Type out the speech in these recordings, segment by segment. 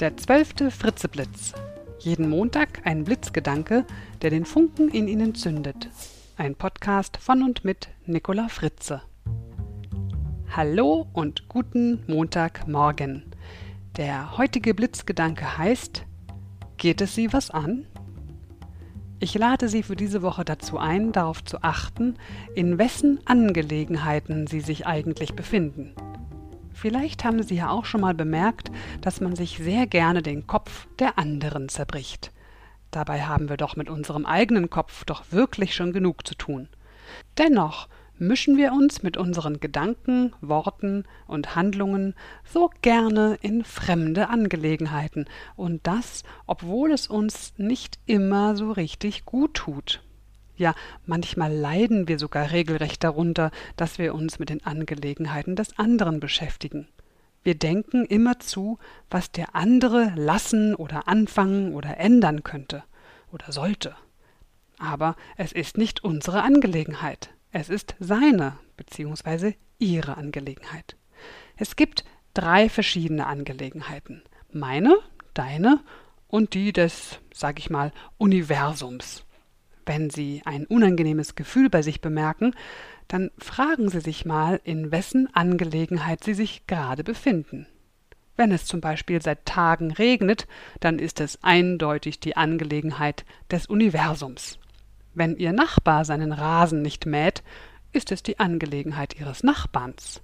Der zwölfte Fritzeblitz. Jeden Montag ein Blitzgedanke, der den Funken in Ihnen zündet. Ein Podcast von und mit Nicola Fritze. Hallo und guten Montagmorgen. Der heutige Blitzgedanke heißt: Geht es Sie was an? Ich lade Sie für diese Woche dazu ein, darauf zu achten, in wessen Angelegenheiten Sie sich eigentlich befinden. Vielleicht haben Sie ja auch schon mal bemerkt, dass man sich sehr gerne den Kopf der anderen zerbricht. Dabei haben wir doch mit unserem eigenen Kopf doch wirklich schon genug zu tun. Dennoch mischen wir uns mit unseren Gedanken, Worten und Handlungen so gerne in fremde Angelegenheiten, und das, obwohl es uns nicht immer so richtig gut tut. Ja, manchmal leiden wir sogar regelrecht darunter, dass wir uns mit den Angelegenheiten des anderen beschäftigen. Wir denken immerzu, was der andere lassen oder anfangen oder ändern könnte oder sollte. Aber es ist nicht unsere Angelegenheit. Es ist seine bzw. ihre Angelegenheit. Es gibt drei verschiedene Angelegenheiten. Meine, deine und die des, sag ich mal, Universums. Wenn Sie ein unangenehmes Gefühl bei sich bemerken, dann fragen Sie sich mal, in wessen Angelegenheit Sie sich gerade befinden. Wenn es zum Beispiel seit Tagen regnet, dann ist es eindeutig die Angelegenheit des Universums. Wenn Ihr Nachbar seinen Rasen nicht mäht, ist es die Angelegenheit Ihres Nachbarns.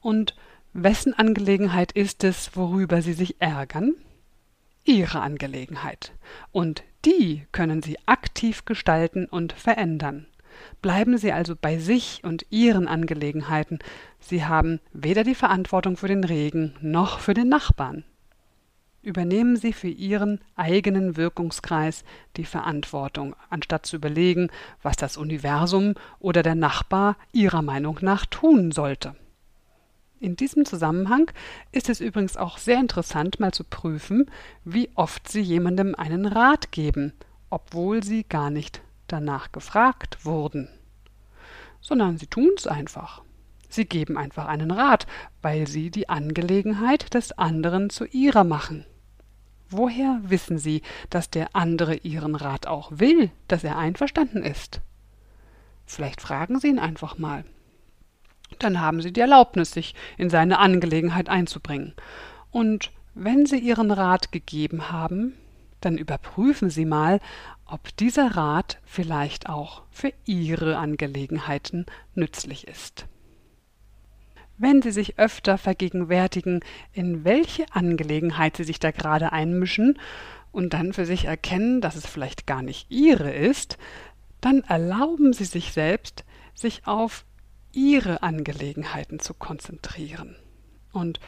Und wessen Angelegenheit ist es, worüber Sie sich ärgern? Ihre Angelegenheit. Und die können Sie aktiv gestalten und verändern. Bleiben Sie also bei sich und Ihren Angelegenheiten. Sie haben weder die Verantwortung für den Regen noch für den Nachbarn. Übernehmen Sie für Ihren eigenen Wirkungskreis die Verantwortung, anstatt zu überlegen, was das Universum oder der Nachbar Ihrer Meinung nach tun sollte. In diesem Zusammenhang ist es übrigens auch sehr interessant, mal zu prüfen, wie oft Sie jemandem einen Rat geben, obwohl Sie gar nicht danach gefragt wurden. Sondern Sie tun's einfach. Sie geben einfach einen Rat, weil Sie die Angelegenheit des anderen zu Ihrer machen. Woher wissen Sie, dass der andere Ihren Rat auch will, dass er einverstanden ist? Vielleicht fragen Sie ihn einfach mal dann haben Sie die Erlaubnis, sich in seine Angelegenheit einzubringen. Und wenn Sie Ihren Rat gegeben haben, dann überprüfen Sie mal, ob dieser Rat vielleicht auch für Ihre Angelegenheiten nützlich ist. Wenn Sie sich öfter vergegenwärtigen, in welche Angelegenheit Sie sich da gerade einmischen und dann für sich erkennen, dass es vielleicht gar nicht Ihre ist, dann erlauben Sie sich selbst, sich auf ihre Angelegenheiten zu konzentrieren. Und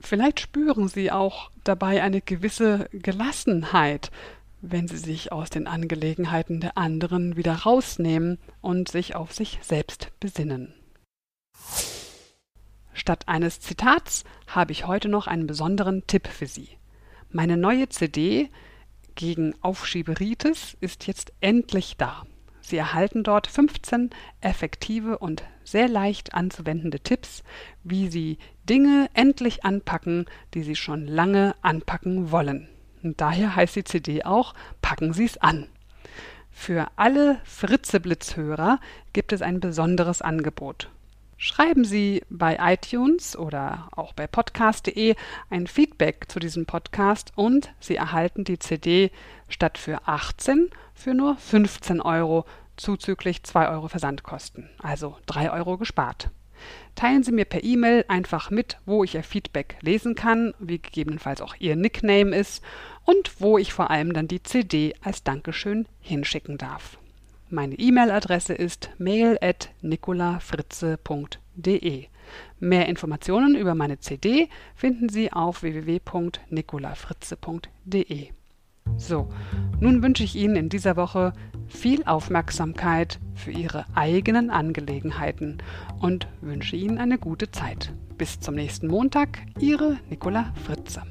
vielleicht spüren Sie auch dabei eine gewisse Gelassenheit, wenn Sie sich aus den Angelegenheiten der anderen wieder rausnehmen und sich auf sich selbst besinnen. Statt eines Zitats habe ich heute noch einen besonderen Tipp für Sie. Meine neue CD gegen Aufschieberitis ist jetzt endlich da. Sie erhalten dort 15 effektive und sehr leicht anzuwendende Tipps, wie Sie Dinge endlich anpacken, die Sie schon lange anpacken wollen. Und daher heißt die CD auch Packen Sie's an. Für alle Fritzeblitzhörer gibt es ein besonderes Angebot. Schreiben Sie bei iTunes oder auch bei podcast.de ein Feedback zu diesem Podcast und Sie erhalten die CD statt für 18 für nur 15 Euro zuzüglich 2 Euro Versandkosten, also 3 Euro gespart. Teilen Sie mir per E-Mail einfach mit, wo ich Ihr Feedback lesen kann, wie gegebenenfalls auch Ihr Nickname ist und wo ich vor allem dann die CD als Dankeschön hinschicken darf. Meine E-Mail-Adresse ist mail@nicolafritze.de. Mehr Informationen über meine CD finden Sie auf www.nicolafritze.de. So, nun wünsche ich Ihnen in dieser Woche viel Aufmerksamkeit für Ihre eigenen Angelegenheiten und wünsche Ihnen eine gute Zeit. Bis zum nächsten Montag, Ihre Nicola Fritze.